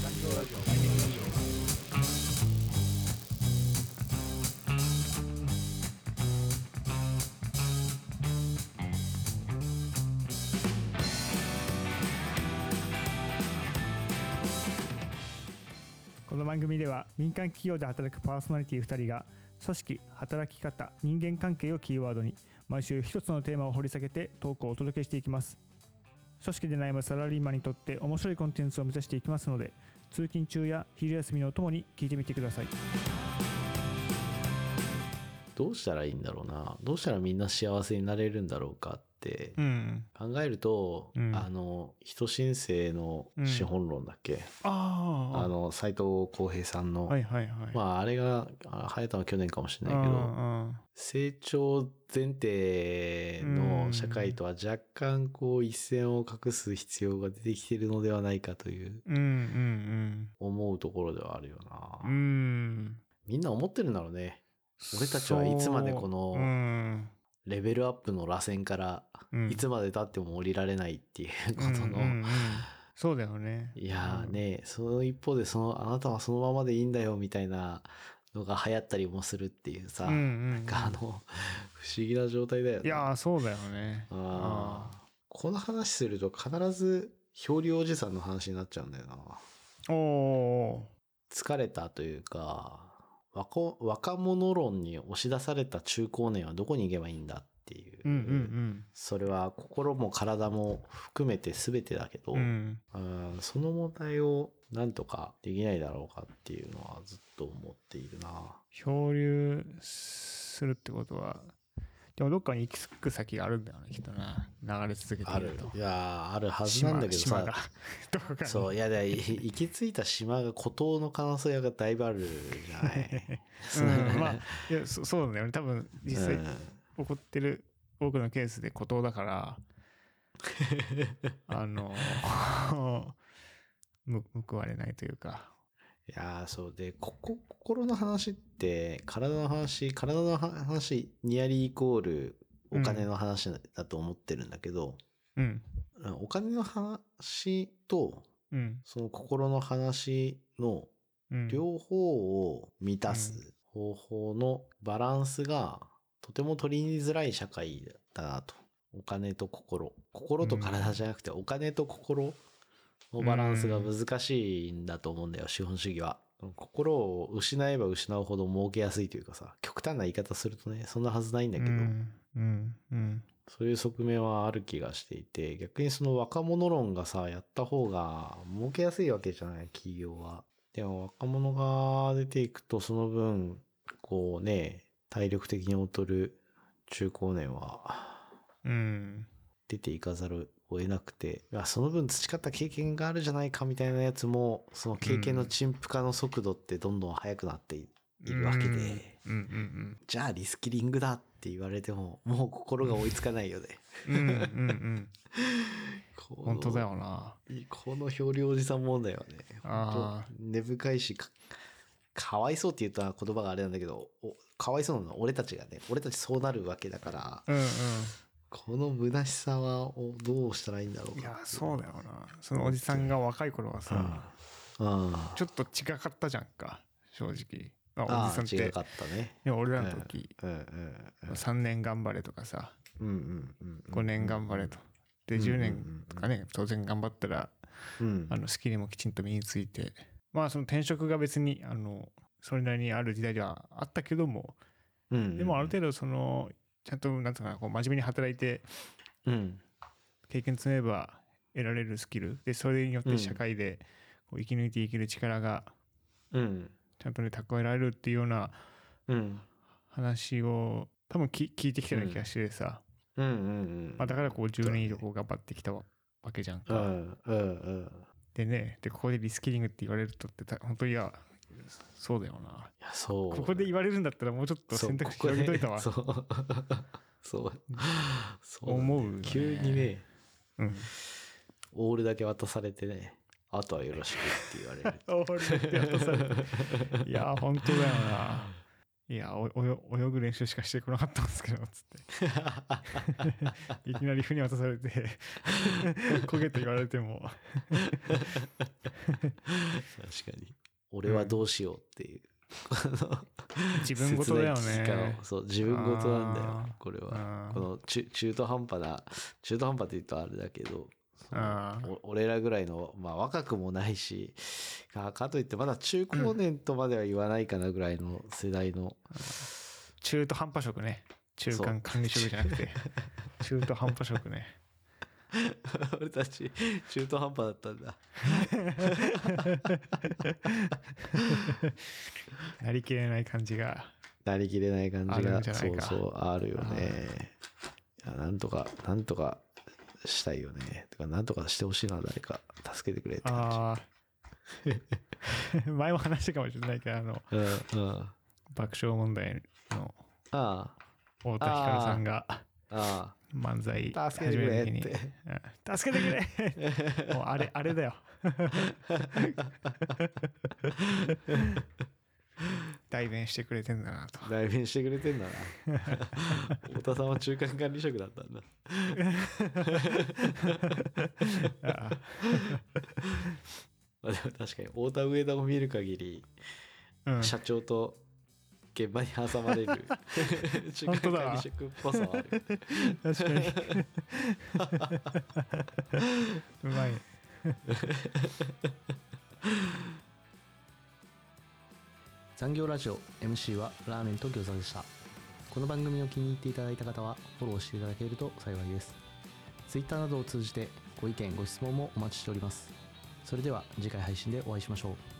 この番組では民間企業で働くパーソナリティ2人が組織働き方人間関係をキーワードに毎週一つのテーマを掘り下げてトークをお届けしていきます。組織で悩むサラリーマンにとって面白いコンテンツを目指していきますので通勤中や昼休みのともに聞いてみてくださいどうしたらいいんだろうな。どうしたらみんな幸せになれるんだろうかってうん。考えると、うん。あの、人申請の資本論だっけ、ああの、斎藤浩平さんの、はいはいはい。まあ、あれが、あ流行ったのは去年かもしれないけど、あ成長前提の社会とは若干こう一線を画す必要が出てきているのではないかといううんうん思うところではあるよな。うん。うんみんな思ってるんだろうね。俺たちはいつまでこのうんレベルアップの螺旋からうん。いつまで経っても降りられないっていうことの、うんうんうん。そうだよね。いやーね、その一方でその、あなたはそのままでいいんだよみたいなのが流行ったりもするっていうさ、うんうんうん。なんかあの、不思議な状態だよね。いやーそうだよね。あー。この話すると必ず漂流おじさんの話になっちゃうんだよな。ーおー。疲れたというか、若若者論に押し出された中高年はどこに行けばいいんだっていう。うんうんそれは心も体も含めて全てだけど、うんうんうんその問題をなんとかできないだろうかっていうのはずっと思っているな。漂流するってことはでもどっかに行き着く先があるんだよねきっとな流れ続けてあると。いやー、あるはずなんだけど島島がさ。どそう、いや、だい行き着いた島が孤島の可能性がだいぶあるじゃない。うん、まあいやそそうなんだよね多分実際うん起こってる多くのケースで孤島だから あのむ報われないというかいやー、そうで、ここ、心の話って、体の話、体の話、ニアリーイコールお金の話だと思ってるんだけど、うんお金の話と、うんその心の話のうん両方を満たす方法のバランスがとても取りづらい社会だなと。お金と心。心と体じゃなくてお金と心のバランスが難しいんだと思うんだよ、資本主義は。心を失えば失うほど儲けやすいというかさ、極端な言い方するとね、そんなはずないんだけど、うんうんうんそういう側面はある気がしていて、逆にその若者論がさ、やった方が儲けやすいわけじゃない、企業は。でも若者が出ていくとその分、こうね、体力的に劣る中高年はうん出ていかざるを得なくて、その分培った経験があるじゃないかみたいなやつも、その経験の陳腐化の速度ってどんどん速くなっているわけで、うん。うん。じゃあリスキリングだって言われても、もう心が追いつかないよね。うん。本当だよな。この漂流おじさん問題はね、あー。本当根深いしか、かわいそうって言ったら言葉があれなんだけど、おかわいそうなのは俺たちがね、俺たちそうなるわけだから、うんうんこの虚しさはおどうしたらいいんだろうか。いや、そうだよな。そのおじさんが若い頃はさ、うん。ちょっと違かったじゃんか、正直。あおじさんって。違かったね。いや、俺らの時、うんうん3年頑張れとかさ、うん。うんうんうん5年頑張れと。で、10年とかね、当然頑張ったら、うん。あの、スキルもきちんと身について、まあ、その転職が別に、あの、それなりにある時代ではあったけども、うん。でもある程度、その、ちゃんと、なんつうかな、こう、真面目に働いて、うん。経験積めば得られるスキル。で、それによって社会でこう生き抜いていける力が、うん。ちゃんとね、蓄えられるっていうようなうん。話を、多分き聞いてきたような気がしてさ、うんうんうん。まあ、だからこう10年以上こう頑張ってきたわけじゃんうか。んうんうん。でね、で、ここでリスキリングって言われるとってた、本当いや、そうだよな。いや、そう。ここで言われるんだったらもうちょっと選択肢広げといたわ。そう。ここでそう。そう。思うよね急にね、うん。オールだけ渡されてね、あとはよろしくって言われる。俺って渡されていや、本当だよな。いや、泳ぐ練習しかしてこなかったんですけど、つって。いきなり船渡されて、焦げと言われても。に俺はどうしようっていう、自分事だよね。を。そう自分事なんだよこれは。うんこの中中途半端な中途半端って言うとあれだけど俺らぐらいの、まあ、若くもないしかかといってまだ中高年とまでは言わないかなぐらいの世代の、中途半端職ね。中間管理職じゃなくて。中途半端職ね 俺たち中途半端だったんだ。なりきれない感じがなりきれない感じがそうそうあるよね。なんとかなんとかしたいよね。てかなんとかしてほしいな誰か助けてくれって感ああ 前も話したかもしれないけどあのじうんうん。爆笑問題のあ太田光さんがああ漫才あ助けてくれ始める時に。助けてくれ。もうあれあれだよ。代弁してくれてんだなと。代弁してくれてんだな。太田さんは中間管理職だったんだ。あまあでも確かに太田上田を見る限り、ーうん。社長と現場に挟まれる。中間管理職っぽさはある。確かに。うまい。残業ラジオ MC はラーメンと餃子でした。この番組を気に入っていただいた方はフォローしていただけると幸いです。Twitter などを通じてご意見ご質問もお待ちしております。それでは次回配信でお会いしましょう